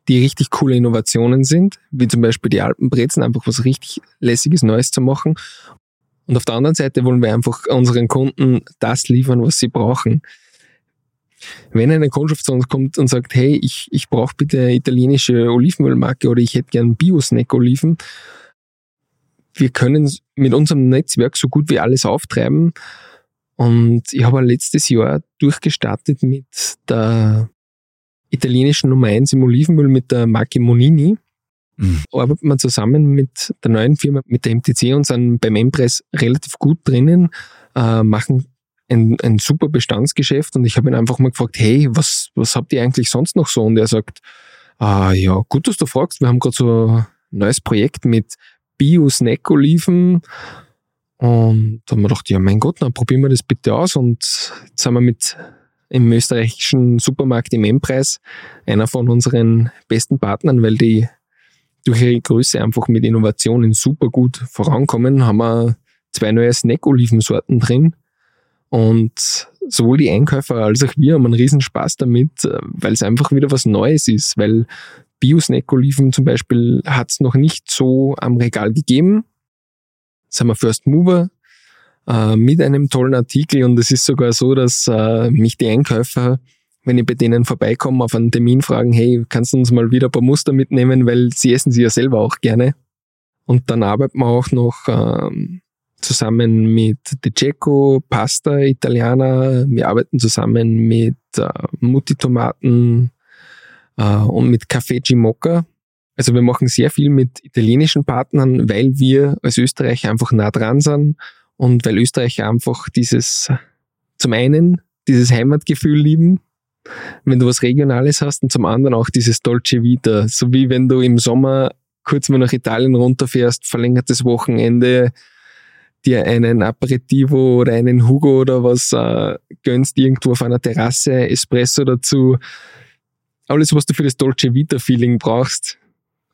[SPEAKER 2] die richtig coole Innovationen sind, wie zum Beispiel die Alpenbrezen, einfach was richtig lässiges Neues zu machen. Und auf der anderen Seite wollen wir einfach unseren Kunden das liefern, was sie brauchen. Wenn eine Kundschaft zu uns kommt und sagt, hey, ich, ich brauche bitte italienische Olivenölmarke oder ich hätte gern Bio-Snack-Oliven, wir können mit unserem Netzwerk so gut wie alles auftreiben. Und ich habe letztes Jahr durchgestartet mit der italienischen Nummer 1 im Olivenöl mit der Marke Monini. Mhm. Arbeitet man zusammen mit der neuen Firma, mit der MTC und sind beim Empress relativ gut drinnen, äh, machen ein, ein super Bestandsgeschäft und ich habe ihn einfach mal gefragt, hey, was, was habt ihr eigentlich sonst noch so? Und er sagt, ah, ja, gut, dass du fragst, wir haben gerade so ein neues Projekt mit Bio-Snack-Oliven und da haben wir gedacht, ja, mein Gott, dann probieren wir das bitte aus. Und jetzt sind wir mit im österreichischen Supermarkt im M-Preis einer von unseren besten Partnern, weil die durch ihre Größe einfach mit Innovationen super gut vorankommen, haben wir zwei neue Snack-Olivensorten drin. Und sowohl die Einkäufer als auch wir haben einen riesen Spaß damit, äh, weil es einfach wieder was Neues ist, weil Bio-Snack-Oliven zum Beispiel hat es noch nicht so am Regal gegeben. Sind wir First Mover äh, mit einem tollen Artikel und es ist sogar so, dass äh, mich die Einkäufer, wenn ich bei denen vorbeikomme, auf einen Termin fragen, hey, kannst du uns mal wieder ein paar Muster mitnehmen, weil sie essen sie ja selber auch gerne. Und dann arbeiten wir auch noch ähm, zusammen mit De Cecco, Pasta Italiana. Wir arbeiten zusammen mit äh, Mutti Tomaten äh, und mit Café Gimocca. Also wir machen sehr viel mit italienischen Partnern, weil wir als Österreicher einfach nah dran sind und weil Österreicher einfach dieses, zum einen dieses Heimatgefühl lieben, wenn du was Regionales hast und zum anderen auch dieses Dolce Vita. So wie wenn du im Sommer kurz mal nach Italien runterfährst, verlängertes Wochenende, dir einen Aperitivo oder einen Hugo oder was äh, gönnst irgendwo auf einer Terrasse, Espresso dazu. Alles, was du für das Dolce Vita Feeling brauchst,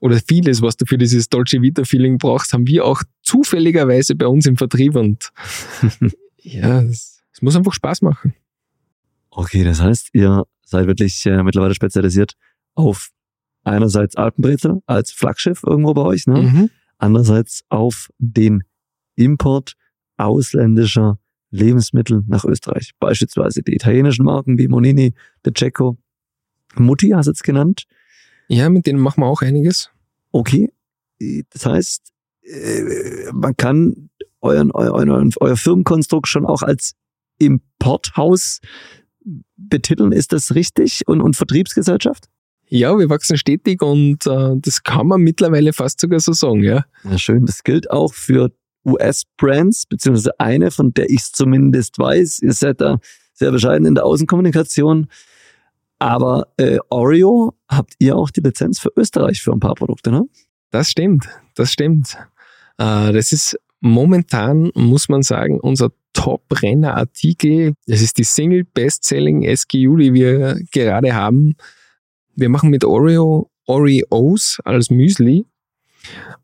[SPEAKER 2] oder vieles, was du für dieses Dolce Vita Feeling brauchst, haben wir auch zufälligerweise bei uns im Vertrieb und ja, es, es, muss einfach Spaß machen.
[SPEAKER 1] Okay, das heißt, ihr seid wirklich äh, mittlerweile spezialisiert auf einerseits Alpenbrezel als Flaggschiff irgendwo bei euch, ne? Mhm. Andererseits auf den Import ausländischer Lebensmittel nach Österreich. Beispielsweise die italienischen Marken wie Monini, De Cecco, Mutti hast du jetzt genannt.
[SPEAKER 2] Ja, mit denen machen wir auch einiges.
[SPEAKER 1] Okay. Das heißt, äh, man kann euren, euren, euer Firmenkonstrukt schon auch als Importhaus betiteln. Ist das richtig? Und, und Vertriebsgesellschaft?
[SPEAKER 2] Ja, wir wachsen stetig und äh, das kann man mittlerweile fast sogar so sagen, ja.
[SPEAKER 1] Ja, schön. Das gilt auch für US-Brands, beziehungsweise eine, von der ich zumindest weiß. Ihr seid da sehr bescheiden in der Außenkommunikation. Aber äh, Oreo habt ihr auch die Lizenz für Österreich für ein paar Produkte, ne?
[SPEAKER 2] Das stimmt, das stimmt. Äh, das ist momentan, muss man sagen, unser Top-Renner-Artikel. Das ist die Single-Best-Selling SKU, die wir gerade haben. Wir machen mit Oreo Oreos als Müsli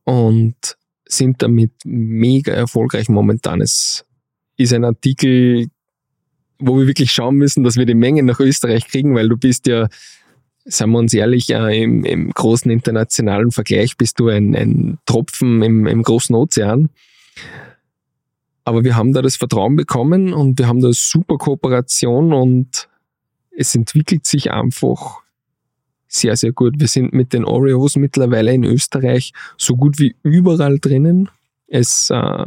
[SPEAKER 2] und sind damit mega erfolgreich momentan. Es ist ein Artikel, wo wir wirklich schauen müssen, dass wir die Mengen nach Österreich kriegen, weil du bist ja, sagen wir uns ehrlich, äh, im, im, großen internationalen Vergleich bist du ein, ein Tropfen im, im großen Ozean. Aber wir haben da das Vertrauen bekommen und wir haben da super Kooperation und es entwickelt sich einfach sehr, sehr gut. Wir sind mit den Oreos mittlerweile in Österreich so gut wie überall drinnen. Es äh,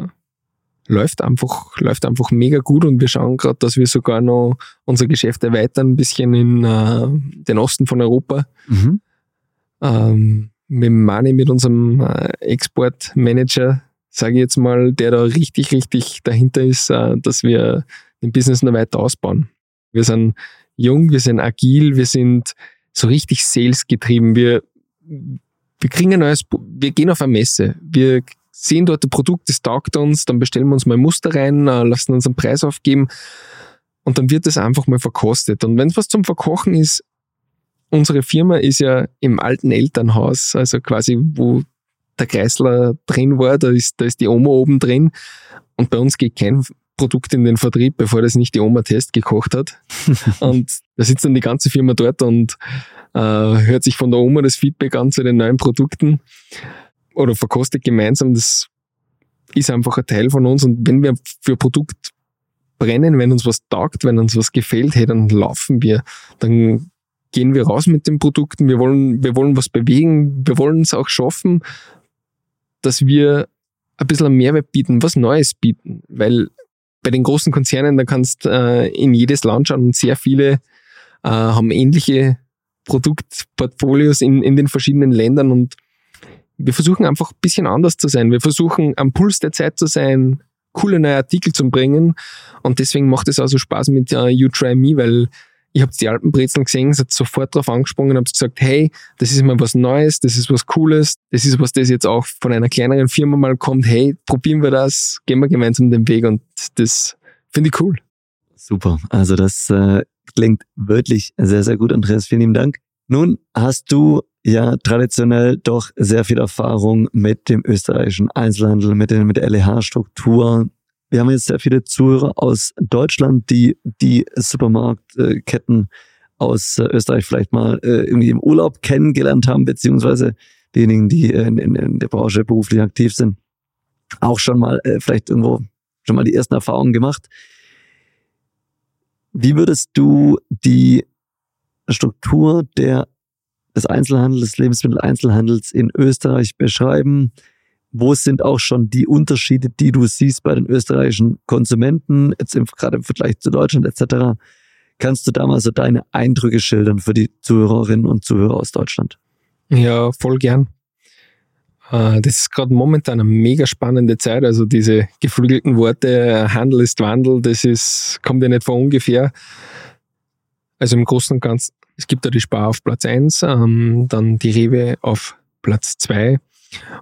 [SPEAKER 2] läuft einfach, läuft einfach mega gut und wir schauen gerade, dass wir sogar noch unser Geschäft erweitern, ein bisschen in äh, den Osten von Europa. Mhm. Ähm, mit Mani, mit unserem äh, Exportmanager, sage ich jetzt mal, der da richtig, richtig dahinter ist, äh, dass wir den Business noch weiter ausbauen. Wir sind jung, wir sind agil, wir sind so richtig sales getrieben. Wir, wir kriegen ein neues, wir gehen auf eine Messe. Wir sehen dort ein Produkt, das taugt uns, dann bestellen wir uns mal ein Muster rein, äh, lassen uns einen Preis aufgeben und dann wird das einfach mal verkostet. Und wenn es was zum Verkochen ist, unsere Firma ist ja im alten Elternhaus, also quasi wo der Kreisler drin war, da ist, da ist die Oma oben drin und bei uns geht kein Produkt in den Vertrieb, bevor das nicht die Oma Test gekocht hat. und da sitzt dann die ganze Firma dort und äh, hört sich von der Oma das Feedback an zu den neuen Produkten oder verkostet gemeinsam. Das ist einfach ein Teil von uns. Und wenn wir für Produkt brennen, wenn uns was taugt, wenn uns was gefällt, hey, dann laufen wir. Dann gehen wir raus mit den Produkten. Wir wollen, wir wollen was bewegen. Wir wollen es auch schaffen, dass wir ein bisschen einen Mehrwert bieten, was Neues bieten. Weil bei den großen Konzernen, da kannst äh, in jedes Land schauen und sehr viele äh, haben ähnliche Produktportfolios in, in den verschiedenen Ländern und wir versuchen einfach ein bisschen anders zu sein. Wir versuchen am Puls der Zeit zu sein, coole neue Artikel zu bringen und deswegen macht es auch so Spaß mit uh, You Try Me, weil ich habe die Alpenbrezeln gesehen, seid sofort drauf angesprungen, habe gesagt, hey, das ist mal was Neues, das ist was Cooles, das ist was, das jetzt auch von einer kleineren Firma mal kommt, hey, probieren wir das, gehen wir gemeinsam den Weg und das finde ich cool.
[SPEAKER 1] Super, also das äh, klingt wirklich sehr, sehr gut, Andreas, vielen lieben Dank. Nun hast du ja traditionell doch sehr viel Erfahrung mit dem österreichischen Einzelhandel, mit, den, mit der LEH-Struktur, wir haben jetzt sehr viele Zuhörer aus Deutschland, die die Supermarktketten aus äh, Österreich vielleicht mal äh, irgendwie im Urlaub kennengelernt haben, beziehungsweise diejenigen, die in, in der Branche beruflich aktiv sind, auch schon mal äh, vielleicht irgendwo schon mal die ersten Erfahrungen gemacht. Wie würdest du die Struktur der, des Einzelhandels, des Lebensmitteleinzelhandels in Österreich beschreiben? wo sind auch schon die Unterschiede, die du siehst bei den österreichischen Konsumenten, jetzt im, gerade im Vergleich zu Deutschland etc. Kannst du da mal so deine Eindrücke schildern für die Zuhörerinnen und Zuhörer aus Deutschland?
[SPEAKER 2] Ja, voll gern. Äh, das ist gerade momentan eine mega spannende Zeit. Also diese geflügelten Worte, Handel ist Wandel, das ist, kommt ja nicht von ungefähr. Also im Großen und Ganzen, es gibt da die Spar auf Platz 1, ähm, dann die Rewe auf Platz 2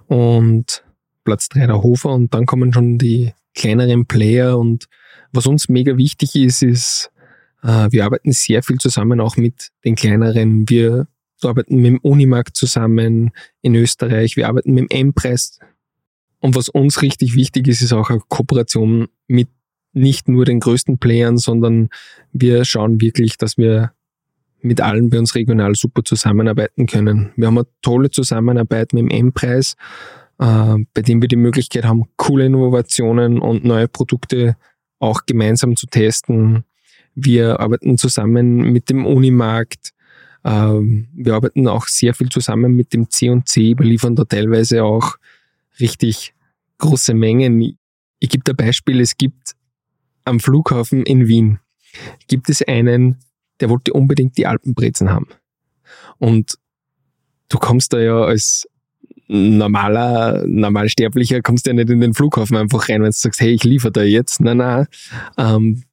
[SPEAKER 2] und Platz 3 der Hofer und dann kommen schon die kleineren Player und was uns mega wichtig ist, ist, äh, wir arbeiten sehr viel zusammen auch mit den kleineren. Wir arbeiten mit dem Unimarkt zusammen in Österreich, wir arbeiten mit dem M-Preis. Und was uns richtig wichtig ist, ist auch eine Kooperation mit nicht nur den größten Playern, sondern wir schauen wirklich, dass wir mit allen bei uns regional super zusammenarbeiten können. Wir haben eine tolle Zusammenarbeit mit dem M-Preis, äh, bei dem wir die Möglichkeit haben, coole Innovationen und neue Produkte auch gemeinsam zu testen. Wir arbeiten zusammen mit dem Unimarkt. Äh, wir arbeiten auch sehr viel zusammen mit dem C&C, wir liefern da teilweise auch richtig große Mengen. Ich gebe da Beispiel, es gibt am Flughafen in Wien gibt es einen der wollte unbedingt die Alpenbrezen haben. Und du kommst da ja als normaler, normalsterblicher, kommst ja nicht in den Flughafen einfach rein, wenn du sagst, hey, ich liefere da jetzt. Nein, nein. Ähm,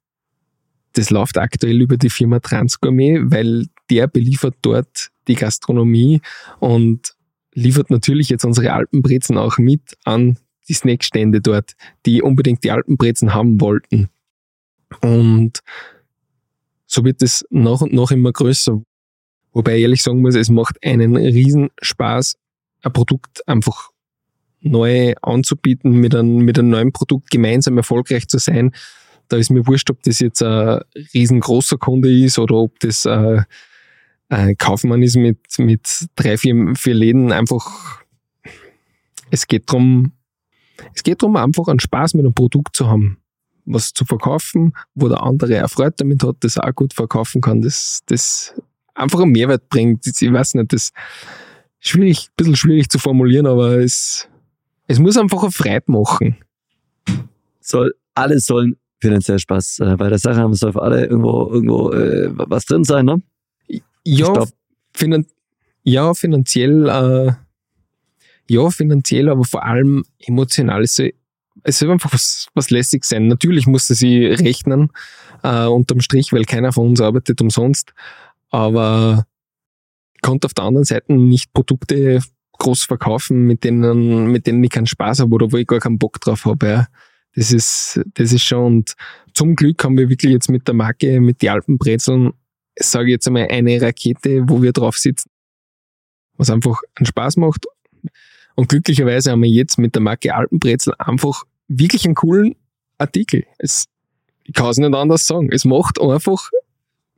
[SPEAKER 2] das läuft aktuell über die Firma Transgourmet, weil der beliefert dort die Gastronomie und liefert natürlich jetzt unsere Alpenbrezen auch mit an die Snackstände dort, die unbedingt die Alpenbrezen haben wollten. Und so wird es nach und nach immer größer. Wobei ich ehrlich sagen muss, es macht einen riesen Spaß, ein Produkt einfach neu anzubieten, mit einem, mit einem neuen Produkt gemeinsam erfolgreich zu sein. Da ist mir wurscht, ob das jetzt ein riesengroßer Kunde ist oder ob das ein, ein Kaufmann ist mit, mit drei, vier, vier Läden. Einfach, es geht darum, es geht darum, einfach einen Spaß mit einem Produkt zu haben was zu verkaufen, wo der andere erfreut damit hat, das auch gut verkaufen kann, das, das einfach einen Mehrwert bringt. Ich weiß nicht, das ist schwierig, ein bisschen schwierig zu formulieren, aber es, es muss einfach eine Freude machen.
[SPEAKER 1] Soll, alle sollen finanziell Spaß äh, bei der Sache haben, es soll für alle irgendwo, irgendwo äh, was drin sein, ne?
[SPEAKER 2] Ja, finan ja finanziell, äh, ja, finanziell, aber vor allem emotional ist es soll einfach was, was lässig sein. Natürlich musste sie rechnen, äh, unterm Strich, weil keiner von uns arbeitet umsonst. Aber konnte auf der anderen Seite nicht Produkte groß verkaufen, mit denen, mit denen ich keinen Spaß habe oder wo ich gar keinen Bock drauf habe. Ja. Das ist, das ist schon, und zum Glück haben wir wirklich jetzt mit der Marke, mit die Alpenbrezeln, sage ich jetzt einmal, eine Rakete, wo wir drauf sitzen, was einfach einen Spaß macht. Und glücklicherweise haben wir jetzt mit der Marke Alpenbrezel einfach wirklich einen coolen Artikel. Es, ich kann es nicht anders sagen. Es macht einfach,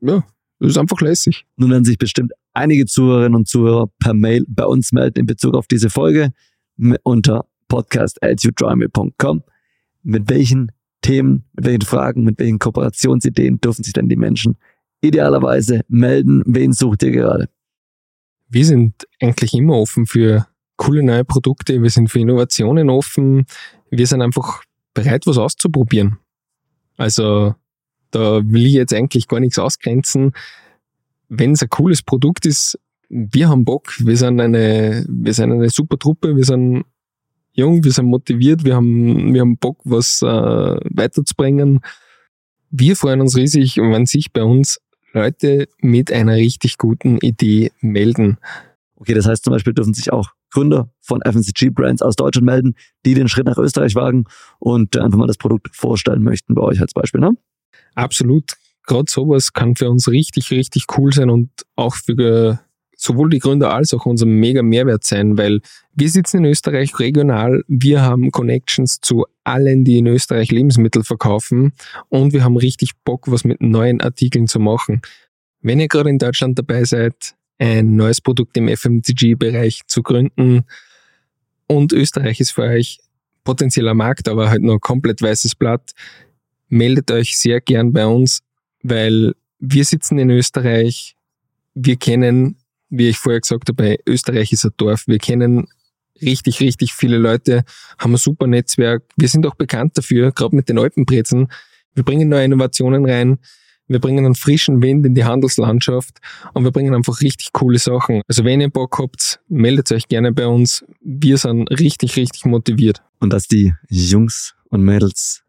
[SPEAKER 2] ja, es ist einfach lässig.
[SPEAKER 1] Nun werden sich bestimmt einige Zuhörerinnen und Zuhörer per Mail bei uns melden in Bezug auf diese Folge unter podcast.youdrawme.com. Mit welchen Themen, mit welchen Fragen, mit welchen Kooperationsideen dürfen sich denn die Menschen idealerweise melden? Wen sucht ihr gerade?
[SPEAKER 2] Wir sind eigentlich immer offen für coole neue Produkte, wir sind für Innovationen offen, wir sind einfach bereit, was auszuprobieren. Also da will ich jetzt eigentlich gar nichts ausgrenzen. Wenn es ein cooles Produkt ist, wir haben Bock, wir sind eine, wir sind eine super Truppe, wir sind jung, wir sind motiviert, wir haben, wir haben Bock, was äh, weiterzubringen. Wir freuen uns riesig, wenn sich bei uns Leute mit einer richtig guten Idee melden.
[SPEAKER 1] Okay, das heißt zum Beispiel dürfen sich auch Gründer von FMCG-Brands aus Deutschland melden, die den Schritt nach Österreich wagen und einfach mal das Produkt vorstellen möchten bei euch als Beispiel. Ne?
[SPEAKER 2] Absolut. Gerade sowas kann für uns richtig, richtig cool sein und auch für sowohl die Gründer als auch unser mega Mehrwert sein, weil wir sitzen in Österreich regional, wir haben Connections zu allen, die in Österreich Lebensmittel verkaufen und wir haben richtig Bock, was mit neuen Artikeln zu machen. Wenn ihr gerade in Deutschland dabei seid, ein neues Produkt im FMCG-Bereich zu gründen und Österreich ist für euch potenzieller Markt, aber halt noch komplett weißes Blatt, meldet euch sehr gern bei uns, weil wir sitzen in Österreich, wir kennen wie ich vorher gesagt habe, Österreich ist ein Dorf. Wir kennen richtig, richtig viele Leute, haben ein super Netzwerk. Wir sind auch bekannt dafür, gerade mit den Alpenbrezeln. Wir bringen neue Innovationen rein. Wir bringen einen frischen Wind in die Handelslandschaft und wir bringen einfach richtig coole Sachen. Also wenn ihr Bock habt, meldet euch gerne bei uns. Wir sind richtig, richtig motiviert.
[SPEAKER 1] Und dass die Jungs und Mädels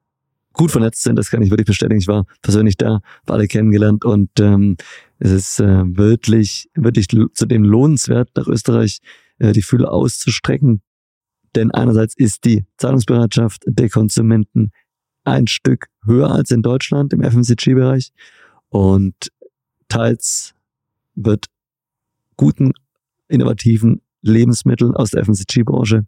[SPEAKER 1] gut vernetzt sind, das kann ich wirklich bestätigen. Ich war persönlich da, war alle kennengelernt und ähm, es ist äh, wirklich, wirklich zudem lohnenswert, nach Österreich äh, die Fühler auszustrecken. Denn einerseits ist die Zahlungsbereitschaft der Konsumenten ein Stück höher als in Deutschland im FMCG-Bereich und teils wird guten, innovativen Lebensmittel aus der FMCG-Branche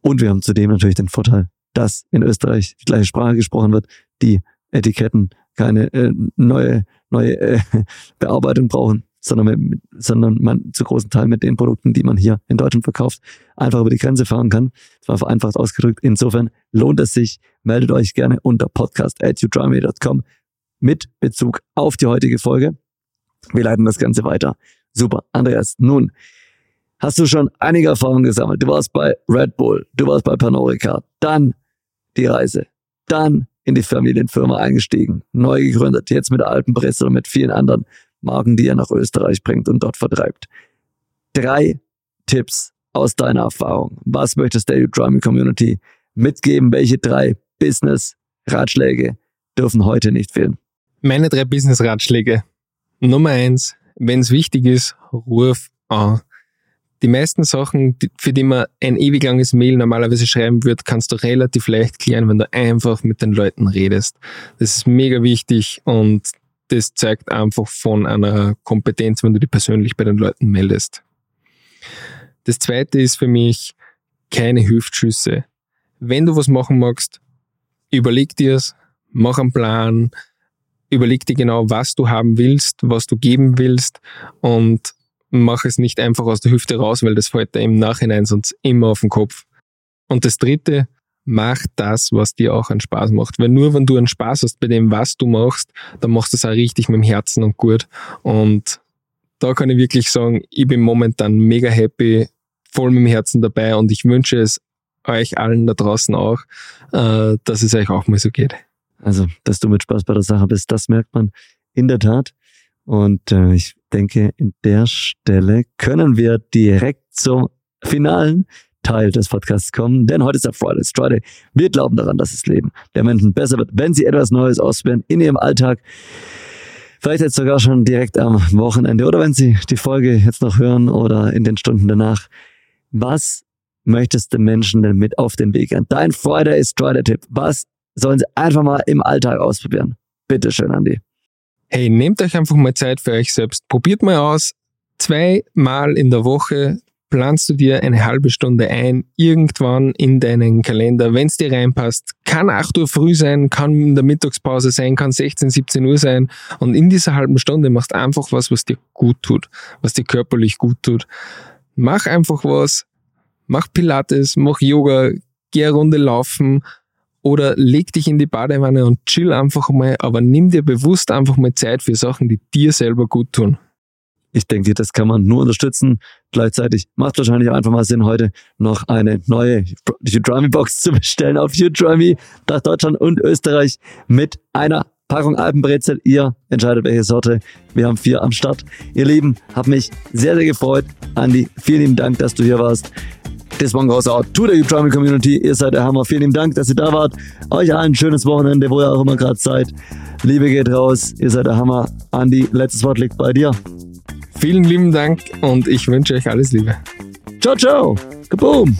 [SPEAKER 1] und wir haben zudem natürlich den Vorteil, dass in Österreich die gleiche Sprache gesprochen wird, die Etiketten keine äh, neue, neue äh, Bearbeitung brauchen, sondern, mit, sondern man zu großen Teil mit den Produkten, die man hier in Deutschland verkauft, einfach über die Grenze fahren kann. Das war vereinfacht ausgedrückt. Insofern lohnt es sich. Meldet euch gerne unter podcast.youdrymeme.com mit Bezug auf die heutige Folge. Wir leiten das Ganze weiter. Super. Andreas, nun hast du schon einige Erfahrungen gesammelt. Du warst bei Red Bull, du warst bei Panorica, dann die Reise. Dann in die Familienfirma eingestiegen, neu gegründet, jetzt mit Alpenpresse und mit vielen anderen Marken, die er nach Österreich bringt und dort vertreibt. Drei Tipps aus deiner Erfahrung. Was möchtest der Udemy Community mitgeben? Welche drei Business-Ratschläge dürfen heute nicht fehlen?
[SPEAKER 2] Meine drei Business-Ratschläge. Nummer eins, wenn es wichtig ist, ruf an die meisten Sachen, für die man ein ewig langes Mail normalerweise schreiben wird, kannst du relativ leicht klären, wenn du einfach mit den Leuten redest. Das ist mega wichtig und das zeigt einfach von einer Kompetenz, wenn du dich persönlich bei den Leuten meldest. Das zweite ist für mich keine Hüftschüsse. Wenn du was machen magst, überleg dir's, mach einen Plan, überleg dir genau, was du haben willst, was du geben willst und mach es nicht einfach aus der Hüfte raus, weil das fällt dir im Nachhinein sonst immer auf den Kopf. Und das dritte, mach das, was dir auch einen Spaß macht. Weil nur wenn du einen Spaß hast bei dem, was du machst, dann machst du es auch richtig mit dem Herzen und gut. Und da kann ich wirklich sagen, ich bin momentan mega happy, voll mit dem Herzen dabei und ich wünsche es euch allen da draußen auch, äh, dass es euch auch mal so geht.
[SPEAKER 1] Also, dass du mit Spaß bei der Sache bist, das merkt man in der Tat. Und äh, ich denke, in der Stelle können wir direkt zum finalen Teil des Podcasts kommen, denn heute ist der Friday Friday. Wir glauben daran, dass das Leben der Menschen besser wird, wenn sie etwas Neues ausprobieren in ihrem Alltag. Vielleicht jetzt sogar schon direkt am Wochenende oder wenn Sie die Folge jetzt noch hören oder in den Stunden danach. Was möchtest du Menschen denn mit auf den Weg geben? Dein Friday ist Strider-Tipp. Was sollen sie einfach mal im Alltag ausprobieren? Bitte schön, Andi.
[SPEAKER 2] Hey, nehmt euch einfach mal Zeit für euch selbst. Probiert mal aus. Zweimal in der Woche planst du dir eine halbe Stunde ein, irgendwann in deinen Kalender, wenn es dir reinpasst. Kann 8 Uhr früh sein, kann in der Mittagspause sein, kann 16, 17 Uhr sein. Und in dieser halben Stunde machst einfach was, was dir gut tut, was dir körperlich gut tut. Mach einfach was, mach Pilates, mach Yoga, geh eine Runde laufen oder leg dich in die Badewanne und chill einfach mal, aber nimm dir bewusst einfach mal Zeit für Sachen, die dir selber gut tun.
[SPEAKER 1] Ich denke, das kann man nur unterstützen. Gleichzeitig macht wahrscheinlich einfach mal Sinn, heute noch eine neue Udemy Box zu bestellen auf Udemy nach Deutschland und Österreich mit einer Packung Alpenbrezel. Ihr entscheidet, welche Sorte. Wir haben vier am Start. Ihr Lieben, hat mich sehr, sehr gefreut. Andi, vielen lieben Dank, dass du hier warst. Das war ein großer Ort to der Udemy Community. Ihr seid der Hammer. Vielen lieben Dank, dass ihr da wart. Euch allen ein schönes Wochenende, wo ihr auch immer gerade seid. Liebe geht raus. Ihr seid der Hammer. Andi, letztes Wort liegt bei dir.
[SPEAKER 2] Vielen lieben Dank und ich wünsche euch alles Liebe.
[SPEAKER 1] Ciao, ciao. Kaboom.